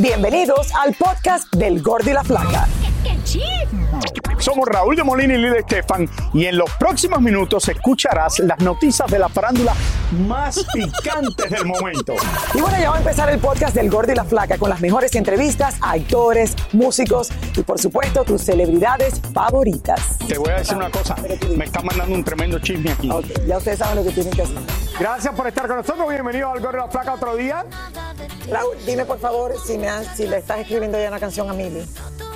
Bienvenidos al podcast del Gordi y la Flaca. Somos Raúl de Molina y Lidia Estefan y en los próximos minutos escucharás las noticias de la farándula más picantes del momento. Y bueno, ya va a empezar el podcast del Gordi y la Flaca con las mejores entrevistas a actores, músicos y por supuesto tus celebridades favoritas. Te voy a decir una cosa, me está mandando un tremendo chisme aquí. Ok, ya ustedes saben lo que tienen que hacer. Gracias por estar con nosotros, bienvenido al Gordo y la Flaca otro día. Raúl, dime por favor si, me han- si le estás escribiendo ya una canción a Mili.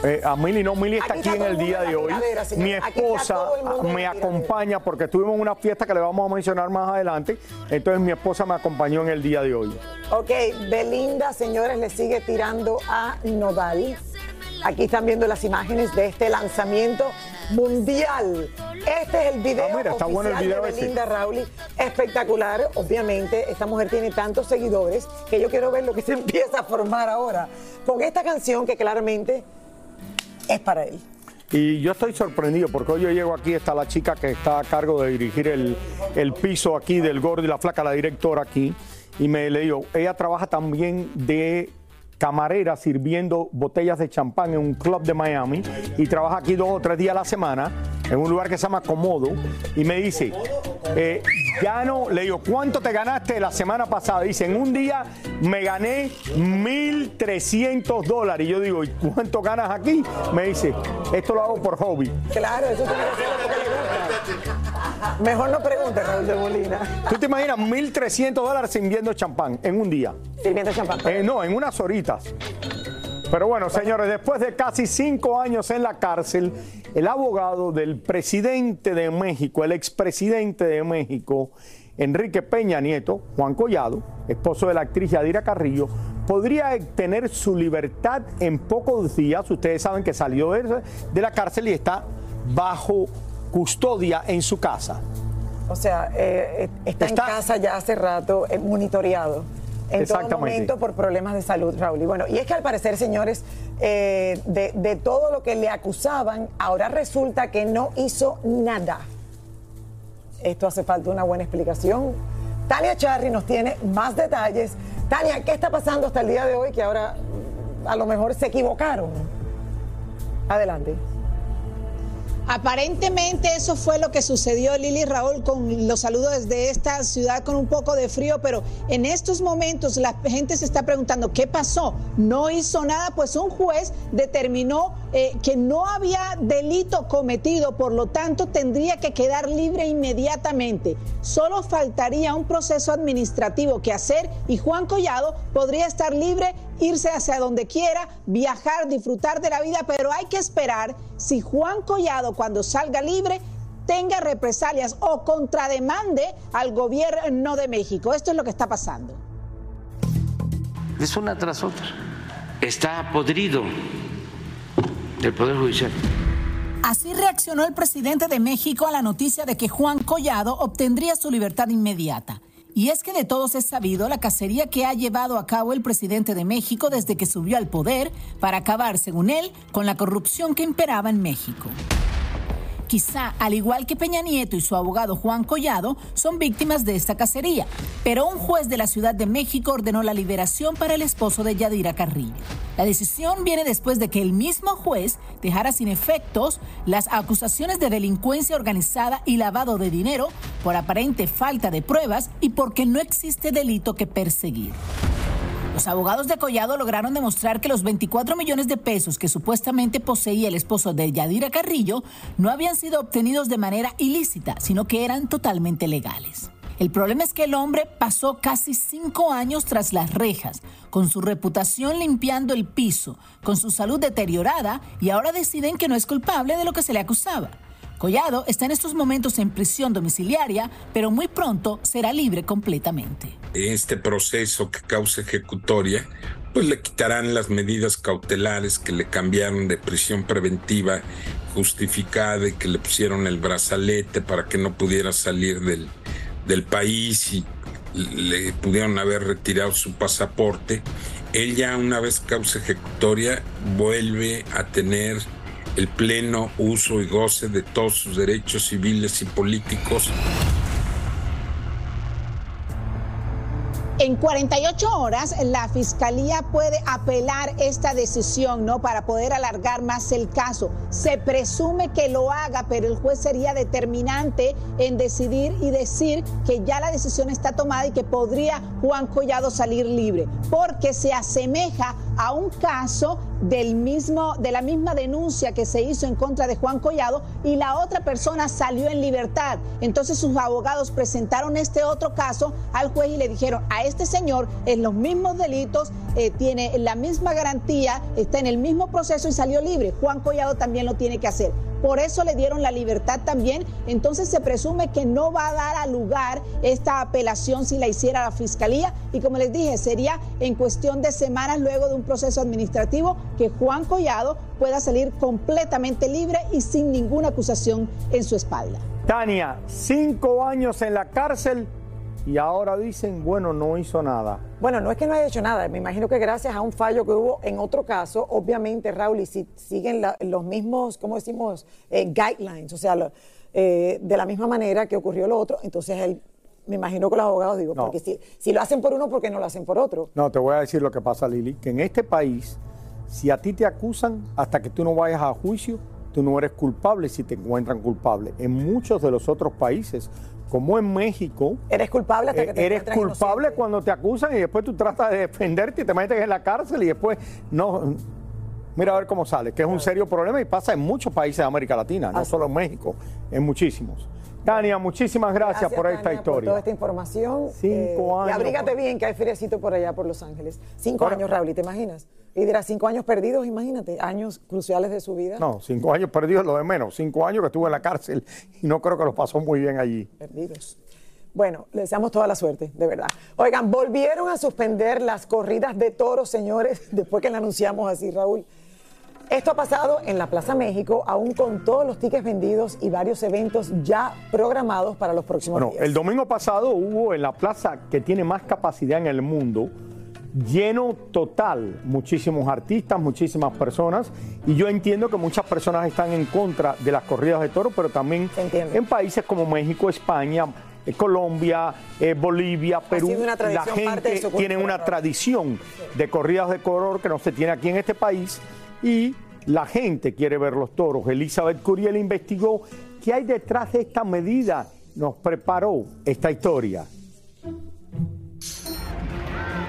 Eh, a Mili no, Mili está Aquí aquí, está en el día de hoy. señor. Mi esposa me acompaña porque estuvimos en una fiesta que le vamos a mencionar más adelante. Entonces mi esposa me acompañó en el día de hoy. Ok, Belinda, señores, le sigue tirando a Nodal. Aquí están viendo las imágenes de este lanzamiento mundial. Este es el video Ah, mira, está oficial bueno el video de. Belinda Rauli. Espectacular, obviamente. Esta mujer tiene tantos seguidores que yo quiero ver lo que se empieza a formar ahora con esta canción que claramente es para él. Y yo estoy sorprendido porque hoy yo llego aquí, está la chica que está a cargo de dirigir el, el piso aquí del gordo y la flaca, la directora aquí. Y me le digo, ella trabaja también de camarera sirviendo botellas de champán en un club de Miami y trabaja aquí dos o tres días a la semana en un lugar que se llama Comodo y me dice, eh, gano, le digo, ¿cuánto te ganaste la semana pasada? Dice, en un día me gané 1.300 dólares. Y yo digo, ¿y cuánto ganas aquí? Me dice, esto lo hago por hobby. Claro, eso ser lo que le gusta. Mejor no pregunte, Raúl de Molina. ¿Tú te imaginas 1.300 dólares sirviendo champán en un día? Sirviendo champán. Eh, no, en unas horitas. Pero bueno, señores, después de casi cinco años en la cárcel, el abogado del presidente de México, el expresidente de México, Enrique Peña Nieto, Juan Collado, esposo de la actriz Yadira Carrillo, podría tener su libertad en pocos días. Ustedes saben que salió de la cárcel y está bajo custodia en su casa. O sea, eh, eh, está, Está- en casa ya hace rato, eh, monitoreado. En todo Exactamente. momento por problemas de salud, Raúl. Y bueno, y es que al parecer, señores, eh, de, de todo lo que le acusaban, ahora resulta que no hizo nada. Esto hace falta una buena explicación. Tania Charri nos tiene más detalles. Tania, ¿qué está pasando hasta el día de hoy que ahora mm, a lo mejor se equivocaron? Adelante. Aparentemente eso fue lo que sucedió Lili Raúl con los saludos desde esta ciudad con un poco de frío, pero en estos momentos la gente se está preguntando qué pasó. No hizo nada, pues un juez determinó eh, que no había delito cometido, por lo tanto tendría que quedar libre inmediatamente. Solo faltaría un proceso administrativo que hacer y Juan Collado podría estar libre irse hacia donde quiera, viajar, disfrutar de la vida, pero hay que esperar si Juan Collado cuando salga libre tenga represalias o contrademande al gobierno de México. Esto es lo que está pasando. Es una tras otra. Está podrido el Poder Judicial. Así reaccionó el presidente de México a la noticia de que Juan Collado obtendría su libertad inmediata. Y es que de todos es sabido la cacería que ha llevado a cabo el presidente de México desde que subió al poder para acabar, según él, con la corrupción que imperaba en México. Quizá, al igual que Peña Nieto y su abogado Juan Collado, son víctimas de esta cacería. Pero un juez de la Ciudad de México ordenó la liberación para el esposo de Yadira Carrillo. La decisión viene después de que el mismo juez dejara sin efectos las acusaciones de delincuencia organizada y lavado de dinero por aparente falta de pruebas y porque no existe delito que perseguir. Los abogados de Collado lograron demostrar que los 24 millones de pesos que supuestamente poseía el esposo de Yadira Carrillo no habían sido obtenidos de manera ilícita, sino que eran totalmente legales. El problema es que el hombre pasó casi cinco años tras las rejas, con su reputación limpiando el piso, con su salud deteriorada y ahora deciden que no es culpable de lo que se le acusaba. Collado está en estos momentos en prisión domiciliaria, pero muy pronto será libre completamente. Este proceso que causa ejecutoria, pues le quitarán las medidas cautelares que le cambiaron de prisión preventiva justificada y que le pusieron el brazalete para que no pudiera salir del, del país y le pudieron haber retirado su pasaporte. Él ya una vez causa ejecutoria vuelve a tener el pleno uso y goce de todos sus derechos civiles y políticos. En En 48 horas la fiscalía puede apelar esta decisión, ¿no? Para poder alargar más el caso. Se presume que lo haga, pero el juez sería determinante en decidir y decir que ya la decisión está tomada y que podría Juan Collado salir libre, porque se asemeja a un caso del mismo, de la misma denuncia que se hizo en contra de Juan Collado y la otra persona salió en libertad. Entonces sus abogados presentaron este otro caso al juez y le dijeron a este señor en los mismos delitos, eh, tiene la misma garantía, está en el mismo proceso y salió libre. Juan Collado también lo tiene que hacer por eso le dieron la libertad también. Entonces se presume que no va a dar a lugar esta apelación si la hiciera la fiscalía y como les dije, sería en cuestión de semanas luego de un proceso administrativo que Juan Collado pueda salir completamente libre y sin ninguna acusación en su espalda. Tania, cinco años en la cárcel y ahora dicen, bueno, no hizo nada. Bueno, no es que no haya hecho nada, me imagino que gracias a un fallo que hubo en otro caso, obviamente, Raúl, y si siguen los mismos, ¿cómo decimos?, eh, guidelines, o sea, eh, de la misma manera que ocurrió lo otro, entonces él, me imagino que los abogados digo, porque si, si lo hacen por uno, ¿por qué no lo hacen por otro? No, te voy a decir lo que pasa, Lili, que en este país, si a ti te acusan, hasta que tú no vayas a juicio, tú no eres culpable si te encuentran culpable. En muchos de los otros países, como en México. Eres culpable hasta que te eh, Eres culpable cuando te acusan y después tú tratas de defenderte y te metes en la cárcel y después no. Mira a ver cómo sale, que es un serio problema y pasa en muchos países de América Latina, no solo en México, en muchísimos. Tania, muchísimas gracias, por esta historia. Por toda esta información. Cinco años. Eh, y abrígate bien, que hay feriecito por allá por Los Ángeles. Cinco años, Raúl, ¿te imaginas? Y dirá, cinco años perdidos, imagínate, años cruciales de su vida. No, cinco años perdidos lo de menos. Cinco años que estuvo en la cárcel y no creo que lo pasó muy bien allí. Perdidos. Bueno, le deseamos toda la suerte, de verdad. Oigan, volvieron a suspender las corridas de toros, señores, después que le anunciamos así, Raúl. Esto ha pasado en la Plaza México, aún con todos los tickets vendidos y varios eventos ya programados para los próximos bueno, El domingo pasado hubo en la plaza que tiene más capacidad en el mundo, lleno total, muchísimos artistas, muchísimas personas, y yo entiendo que muchas personas están en contra de las corridas de toros, pero también en países como México, España, eh, Colombia, eh, Bolivia, Perú, la gente tiene una tradición de corridas de color que no se tiene aquí en este país y la gente quiere ver los toros. Elizabeth Curiel investigó qué hay detrás de esta medida. Nos preparó esta historia.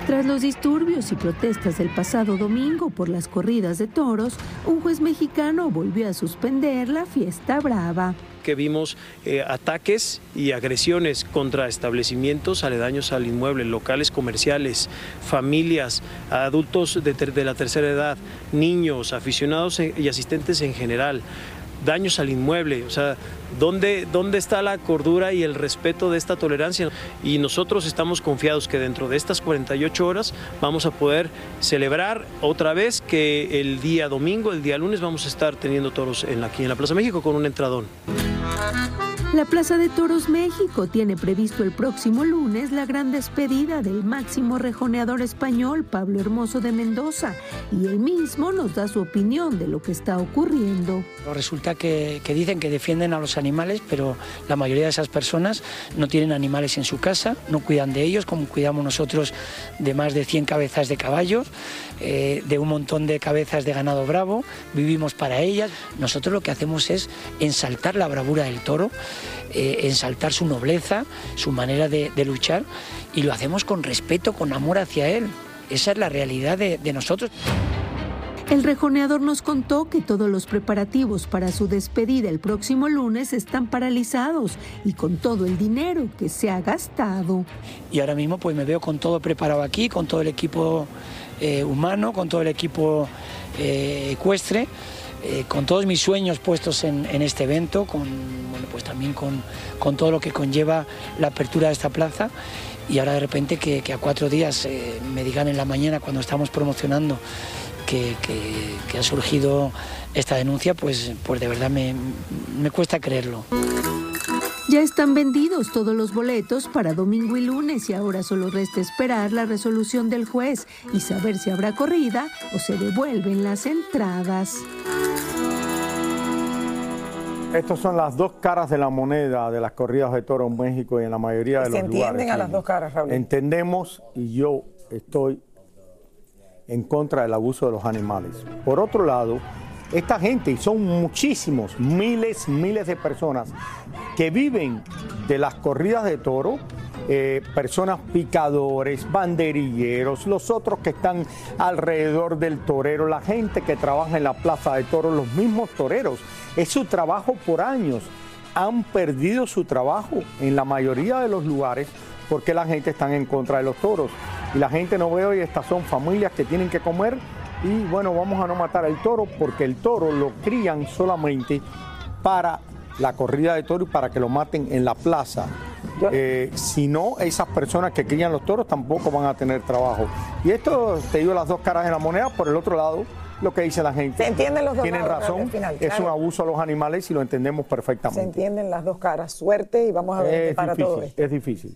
Tras los disturbios y protestas del pasado domingo por las corridas de toros, un juez mexicano volvió a suspender la fiesta brava. Que vimos eh, ataques y agresiones contra establecimientos aledaños al inmueble, locales comerciales, familias, adultos de, de la tercera edad, niños, aficionados y asistentes en general daños al inmueble, o sea, ¿dónde, ¿dónde está la cordura y el respeto de esta tolerancia? Y nosotros estamos confiados que dentro de estas 48 horas vamos a poder celebrar otra vez que el día domingo, el día lunes vamos a estar teniendo toros en aquí en la Plaza México con un entradón. La Plaza de Toros México tiene previsto el próximo lunes la gran despedida del máximo rejoneador español Pablo Hermoso de Mendoza y él mismo nos da su opinión de lo que está ocurriendo. Resulta que, dicen que defienden a los animales, pero la mayoría de esas personas no tienen animales en su casa, no cuidan de ellos como cuidamos nosotros de más de 100 cabezas de caballos, eh, de un montón de cabezas de ganado bravo, vivimos para ellas. Nosotros lo que hacemos es ensaltar la bravura del toro eh, ensaltar su nobleza, su manera de, luchar y lo hacemos con respeto, con amor hacia él. Esa es la realidad de, de nosotros. El rejoneador nos contó que todos los preparativos para su despedida el próximo lunes están paralizados y con todo el dinero que se ha gastado. Y ahora mismo pues me veo con todo preparado aquí, con todo el equipo eh, humano, con todo el equipo eh, ecuestre eh, con todos mis sueños puestos en, este evento, con, bueno, pues también con, todo lo que conlleva la apertura de esta plaza. Y ahora de repente que, a cuatro días eh, me digan en la mañana cuando estamos promocionando que, ha surgido esta denuncia, pues, pues de verdad me, me cuesta creerlo. Ya están vendidos todos los boletos para domingo y lunes y ahora solo resta esperar la resolución del juez y saber si habrá corrida o se devuelven las entradas. Estas son las dos caras de la moneda de las corridas de toro en México y en la mayoría de Se los entienden lugares. a las dos caras, Raúl. Entendemos y yo estoy en contra del abuso de los animales. Por otro lado, esta gente, y son muchísimos, miles, miles de personas que viven de las corridas de toro, eh, personas picadores, banderilleros, los otros que están alrededor del torero, la gente que trabaja en la plaza de toros, los mismos toreros. Es su trabajo por años. Han perdido su trabajo en la mayoría de los lugares porque la gente está en contra de los toros. Y la gente no ve hoy, estas son familias que tienen que comer y bueno, vamos a no matar al toro porque el toro lo crían solamente para la corrida de toro y para que lo maten en la plaza. Eh, si no, esas personas que crían los toros tampoco van a tener trabajo. Y esto, te digo las dos caras de la moneda, por el otro lado, lo que dice la gente. Se entienden los dos Tienen lados, razón, al final, es claro. un abuso a los animales y lo entendemos Se perfectamente. entienden las dos caras. Suerte y vamos a ver qué Es para todo difícil, esto. es difícil.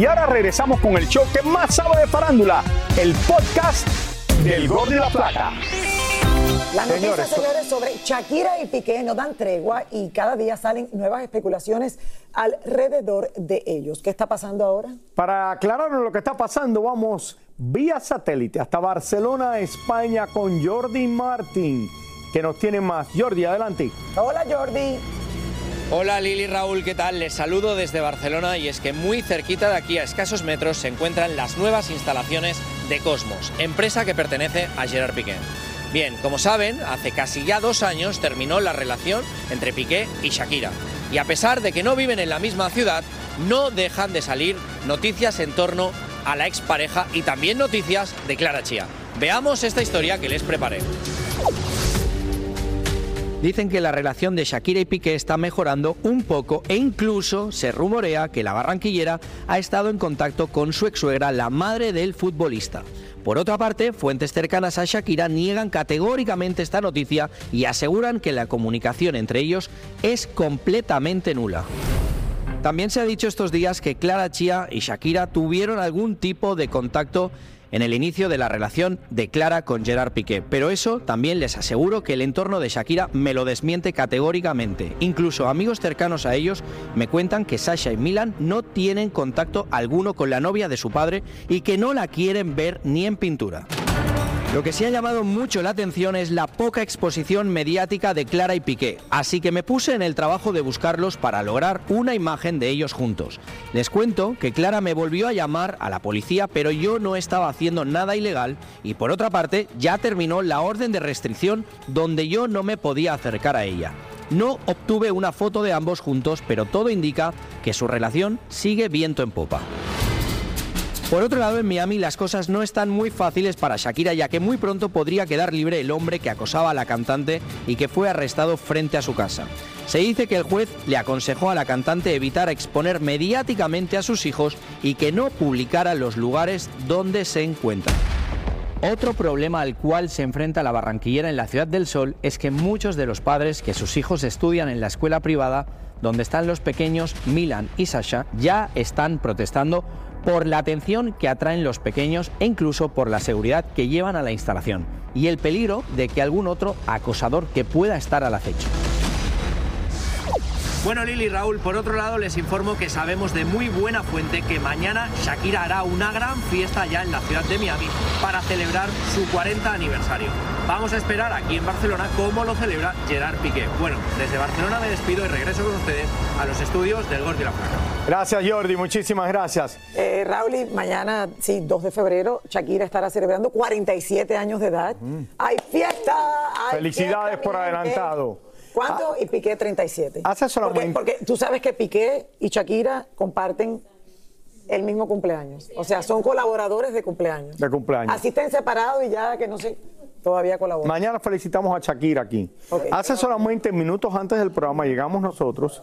Y ahora regresamos con el show que más sabe de farándula, el podcast del Gol de la Plata. Las noticias, Señores, sobre Shakira y Piqué no dan tregua y cada día salen nuevas especulaciones alrededor de ellos. ¿Qué está pasando ahora? Para aclararnos lo que está pasando, vamos vía satélite hasta Barcelona, España, con Jordi Martín, que nos tiene más. Jordi, adelante. Hola Jordi. Hola Lili Raúl, ¿qué tal? Les saludo desde Barcelona y es que muy cerquita de aquí a escasos metros se encuentran las nuevas instalaciones de Cosmos, empresa que pertenece a Gerard Piqué. Bien, como saben, hace casi ya dos años terminó la relación entre Piqué y Shakira. Y a pesar de que no viven en la misma ciudad, no dejan de salir noticias en torno a la expareja y también noticias de Clara Chía. Veamos esta historia que les preparé. Dicen que la relación de Shakira y Piqué está mejorando un poco e incluso se rumorea que la barranquillera ha estado en contacto con su exsuegra, la madre del futbolista. Por otra parte, fuentes cercanas a Shakira niegan categóricamente esta noticia y aseguran que la comunicación entre ellos es completamente nula. También se ha dicho estos días que Clara Chía y Shakira tuvieron algún tipo de contacto en el inicio de la relación de Clara con Gerard Piqué, pero eso también les aseguro que el entorno de Shakira me lo desmiente categóricamente. Incluso amigos cercanos a ellos me cuentan que Sasha y Milan no tienen contacto alguno con la novia de su padre y que no la quieren ver ni en pintura. Lo que sí ha llamado mucho la atención es la poca exposición mediática de Clara y Piqué, así que me puse en el trabajo de buscarlos para lograr una imagen de ellos juntos. Les cuento que Clara me volvió a llamar a la policía, pero yo no estaba haciendo nada ilegal y por otra parte ya terminó la orden de restricción donde yo no me podía acercar a ella. No obtuve una foto de ambos juntos, pero todo indica que su relación sigue viento en popa. Por otro lado, en Miami las cosas no están muy fáciles para Shakira, ya que muy pronto podría quedar libre el hombre que acosaba a la cantante y que fue arrestado frente a su casa. Se dice que el juez le aconsejó a la cantante evitar exponer mediáticamente a sus hijos y que no publicara los lugares donde se encuentran. Otro problema al cual se enfrenta la barranquillera en la Ciudad del Sol es que muchos de los padres que sus hijos estudian en la escuela privada, donde están los pequeños Milan y Sasha, ya están protestando por la atención que atraen los pequeños e incluso por la seguridad que llevan a la instalación y el peligro de que algún otro acosador que pueda estar al acecho. Bueno, Lili y Raúl, por otro lado les informo que sabemos de muy buena fuente que mañana Shakira hará una gran fiesta ya en la ciudad de Miami para celebrar su 40 aniversario. Vamos a esperar aquí en Barcelona cómo lo celebra Gerard Piqué. Bueno, desde Barcelona me despido y regreso con ustedes a los estudios del Gordo y la Placa. Gracias, Jordi. Muchísimas gracias. Eh, Raúl, y mañana, sí, 2 de febrero, Shakira estará celebrando 47 años de edad. ¡Hay fiesta! hay Mm. Felicidades fiesta, por adelantado. ¿Cuánto? Y Piqué 37. Hace solamente- Porque, porque tú sabes que Piqué y Shakira comparten el mismo cumpleaños. O sea, son colaboradores de cumpleaños. De cumpleaños. Así estén separados y ya que no sé, todavía colaboran. Mañana felicitamos a Shakira aquí. Hace solamente minutos antes del programa llegamos nosotros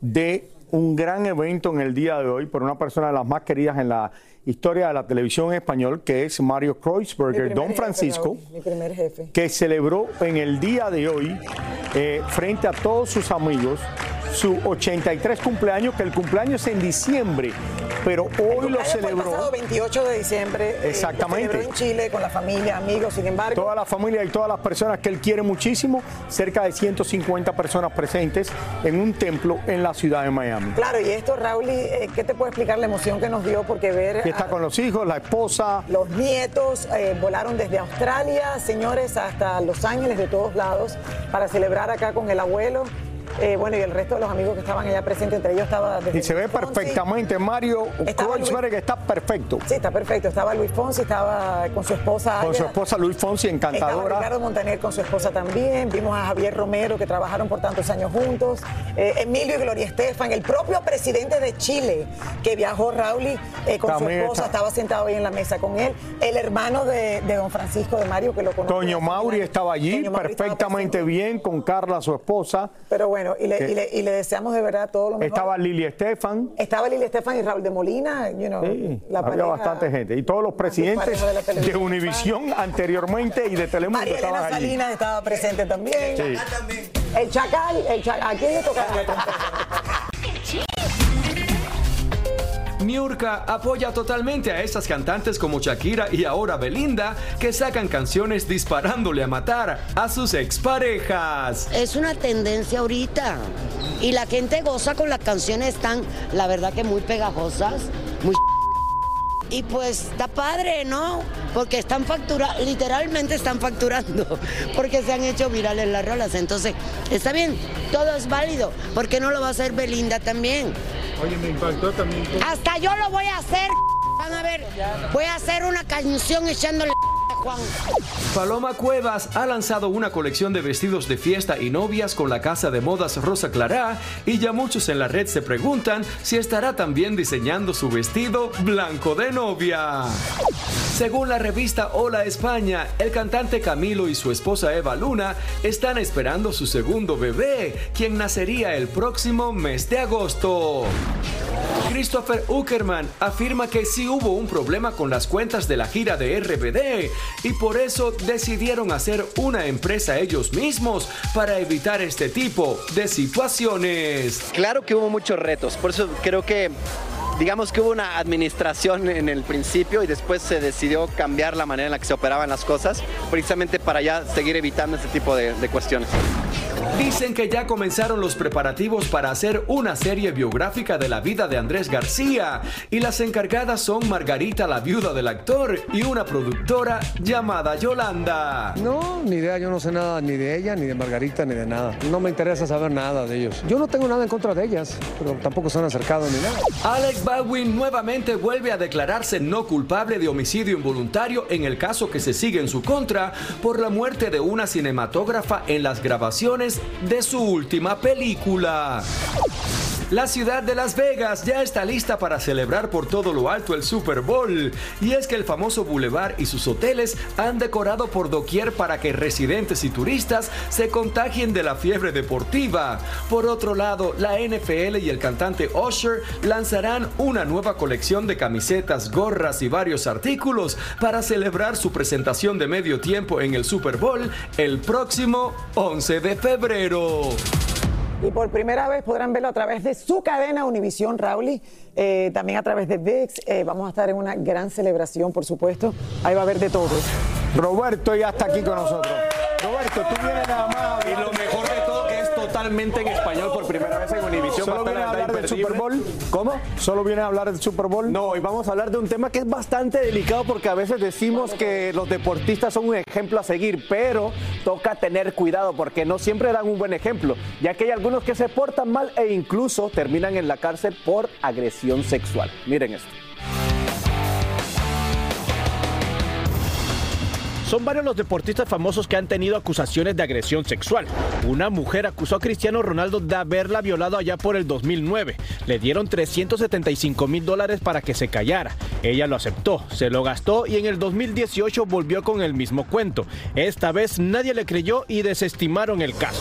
de un gran evento en el día de hoy por una persona de las más queridas en la historia de la televisión en español, que es Mario Kreuzberger, Don Francisco, mi primer jefe. que celebró en el día de hoy, eh, frente a todos sus amigos, su 83 cumpleaños, que el cumpleaños es en diciembre, pero hoy lo fue el celebró. pasado 28 de diciembre. eh, Exactamente. celebró en Chile con la familia, amigos, sin embargo. Toda la familia y todas las personas que él quiere muchísimo, cerca de 150 personas presentes en un templo en la ciudad de Miami. Claro, y esto, Raúl, eh, ¿qué te puede explicar la emoción que nos dio? Porque ver está con los hijos, la esposa. los nietos eh, volaron desde Australia, señores, hasta Los Ángeles, de todos lados, para celebrar acá con el abuelo. Eh, bueno, y el resto de los amigos que estaban allá presentes, entre ellos estaba... Y se ve Fonsi. perfectamente. Mario Estaba Kreuzberger está perfecto. Sí, está perfecto. Estaba Luis Fonsi, estaba con su esposa. Con su esposa Luis Fonsi, Estaba encantadora. Ricardo Montaner con su esposa también. Vimos a Javier Romero, que trabajaron por tantos años juntos. Eh, Emilio y Gloria Estefan, el propio presidente de Chile, que viajó Rauli eh, con También su esposa, está. estaba sentado ahí en la mesa con él. El hermano de, de don Francisco de Mario, que lo conoce. Toño Mauri estaba allí estaba perfectamente bien con Carla, su esposa. Pero bueno, y le, y le- y le deseamos de verdad todo lo mejor. Estaba Lili Estefan. Estaba Lili Estefan y Raúl de Molina, you know, Sí, la había pareja- bastante gente. Y todos los presidentes de de. Univisión anteriormente y de Telemundo María estaban Elena allí. Salinas estaba presente también. Sí. El Chacal, el Chacal, ¿a quién le toca Niurka apoya totalmente a estas cantantes como Shakira y ahora Belinda que sacan canciones disparándole a matar a sus exparejas. Es una tendencia ahorita. Y la gente goza con las canciones tan, la verdad que muy pegajosas, muy y pues está padre, ¿no? Porque están facturando, literalmente están facturando, porque se han hecho virales las rolas. Entonces, está bien, todo es válido. ¿Por qué no lo va a hacer Belinda también? Oye, me impactó también. Hasta yo lo voy a hacer. Van a ver, voy a hacer una canción echándole Paloma Cuevas ha lanzado una colección de vestidos de fiesta y novias con la casa de modas Rosa Clará y ya muchos en la red se preguntan si estará también diseñando su vestido blanco de novia. Según la revista Hola España, el cantante Camilo y su esposa Eva Luna están esperando su segundo bebé, quien nacería el próximo mes de agosto. Christopher Uckerman afirma que sí hubo un problema con las cuentas de la gira de RBD y por eso decidieron hacer una empresa ellos mismos para evitar este tipo de situaciones. Claro que hubo muchos retos, por eso creo que digamos que hubo una administración en el principio y después se decidió cambiar la manera en la que se operaban las cosas, precisamente para ya seguir evitando este tipo de, de cuestiones. Dicen que ya comenzaron los preparativos para hacer una serie biográfica de la vida de Andrés García y las encargadas son Margarita, la viuda del actor, y una productora llamada Yolanda. No, ni idea, yo no sé nada ni de ella, ni de Margarita, ni de nada. No me interesa saber nada de ellos. Yo no tengo nada en contra de ellas, pero tampoco se han acercado ni nada. Alex Baldwin nuevamente vuelve a declararse no culpable de homicidio involuntario en el caso que se sigue en su contra por la muerte de una cinematógrafa en las grabaciones de su última película. La ciudad de Las Vegas ya está lista para celebrar por todo lo alto el Super Bowl. Y es que el famoso bulevar y sus hoteles han decorado por doquier para que residentes y turistas se contagien de la fiebre deportiva. Por otro lado, la NFL y el cantante Usher lanzarán una nueva colección de camisetas, gorras y varios artículos para celebrar su presentación de medio tiempo en el Super Bowl el próximo 11 de febrero. Y por primera vez podrán verlo a través de su cadena Univisión Rauli, eh, también a través de VIX. Eh, vamos a estar en una gran celebración, por supuesto. Ahí va a haber de todo. Roberto ya está aquí con nosotros. Roberto, tú vienes nada más. Y lo mejor de totalmente en español por primera vez en Univisión. ¿Solo viene a hablar del. Super Bowl? ¿Cómo? ¿Solo viene a hablar del Super Bowl? No, hoy vamos a hablar de un tema que es bastante delicado porque a veces decimos que los deportistas son un ejemplo a seguir, pero toca tener cuidado porque no siempre dan un buen ejemplo, ya que hay algunos que se portan mal e incluso terminan en la cárcel por agresión sexual. Miren esto. Son varios los deportistas famosos que han tenido acusaciones de agresión sexual. Una mujer acusó a Cristiano Ronaldo de haberla violado allá por el 2009. Le dieron 375 mil dólares para que se callara. Ella lo aceptó, se lo gastó y en el 2018 volvió con el mismo cuento. Esta vez nadie le creyó y desestimaron el caso.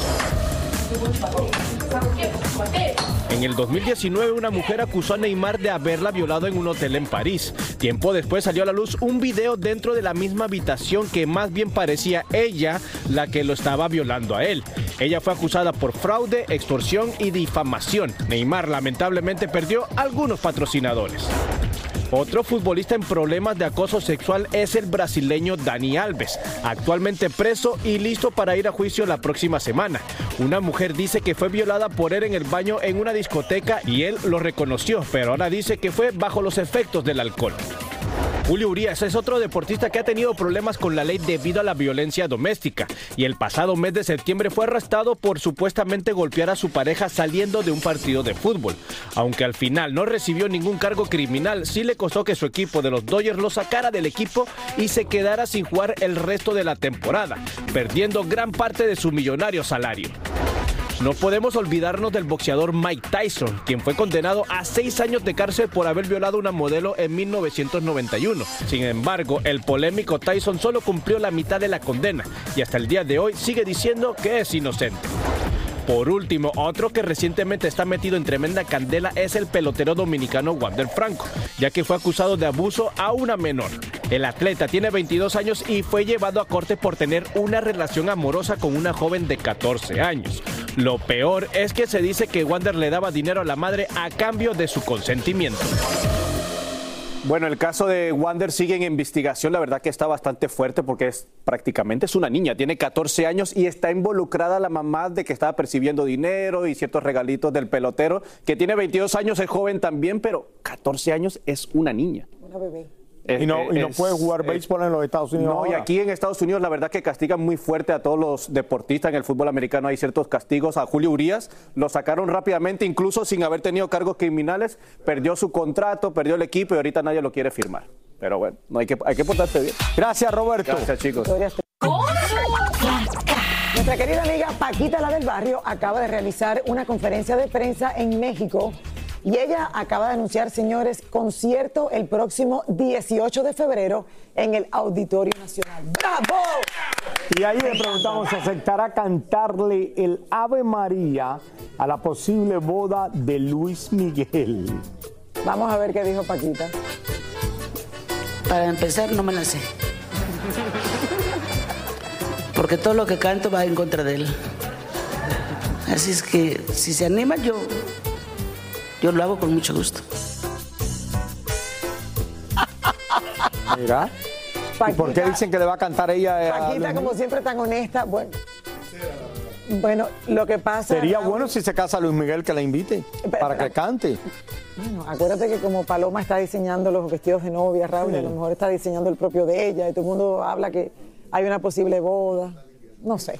En el 2019 una mujer acusó a Neymar de haberla violado en un hotel en París. Tiempo después salió a la luz un video dentro de la misma habitación que más bien parecía ella la que lo estaba violando a él. Ella fue acusada por fraude, extorsión y difamación. Neymar lamentablemente perdió algunos patrocinadores. Otro futbolista en problemas de acoso sexual es el brasileño Dani Alves, actualmente preso y listo para ir a juicio la próxima semana. Una mujer dice que fue violada por él en el baño en una discoteca y él lo reconoció, pero ahora dice que fue bajo los efectos del alcohol. Julio Urias es otro deportista que ha tenido problemas con la ley debido a la violencia doméstica y el pasado mes de septiembre fue arrestado por supuestamente golpear a su pareja saliendo de un partido de fútbol. Aunque al final no recibió ningún cargo criminal, sí le costó que su equipo de los Dodgers lo sacara del equipo y se quedara sin jugar el resto de la temporada, perdiendo gran parte de su millonario salario. No podemos olvidarnos del boxeador Mike Tyson, quien fue condenado a seis años de cárcel por haber violado una modelo en 1991. Sin embargo, el polémico Tyson solo cumplió la mitad de la condena y hasta el día de hoy sigue diciendo que es inocente. Por último, otro que recientemente está metido en tremenda candela es el pelotero dominicano Wander Franco, ya que fue acusado de abuso a una menor. El atleta tiene 22 años y fue llevado a corte por tener una relación amorosa con una joven de 14 años. Lo peor es que se dice que Wander le daba dinero a la madre a cambio de su consentimiento. Bueno, el caso de Wander sigue en investigación, la verdad que está bastante fuerte porque es prácticamente es una niña, tiene 14 años y está involucrada la mamá de que estaba percibiendo dinero y ciertos regalitos del pelotero, que tiene 22 años, es joven también, pero 14 años es una niña. Una bebé. Y no, y no puede jugar béisbol en los Estados Unidos. No, y aquí en Estados Unidos la verdad que castigan muy fuerte a todos los deportistas. En el fútbol americano hay ciertos castigos. A Julio Urias lo sacaron rápidamente, incluso sin haber tenido cargos criminales. Perdió su contrato, perdió el equipo y ahorita nadie lo quiere firmar. Pero bueno, no hay que, hay que portarse bien. Gracias, Roberto. Gracias, chicos. Nuestra querida amiga Paquita, la del barrio, acaba de realizar una conferencia de prensa en México y ella acaba de anunciar, señores, concierto el próximo 18 de febrero en el Auditorio Nacional. ¡Bravo! Y ahí le preguntamos si aceptará cantarle el Ave María a la posible boda de Luis Miguel. Vamos a ver qué dijo Paquita. Para empezar, no me la sé. Porque todo lo que canto va en contra de él. Así es que si se anima, yo, yo lo hago con mucho gusto. Mira. ¿Y por qué dicen que le va a cantar ella? eh, a Paquita, como siempre, tan honesta. Bueno, bueno lo que pasa. Sería Raúl, bueno si se casa Luis Miguel que la invite para que cante. Bueno, acuérdate que como Paloma está diseñando los vestidos de novia, Raúl, Sí. a lo mejor está diseñando el propio de ella y todo el mundo habla que hay una posible boda. No sé.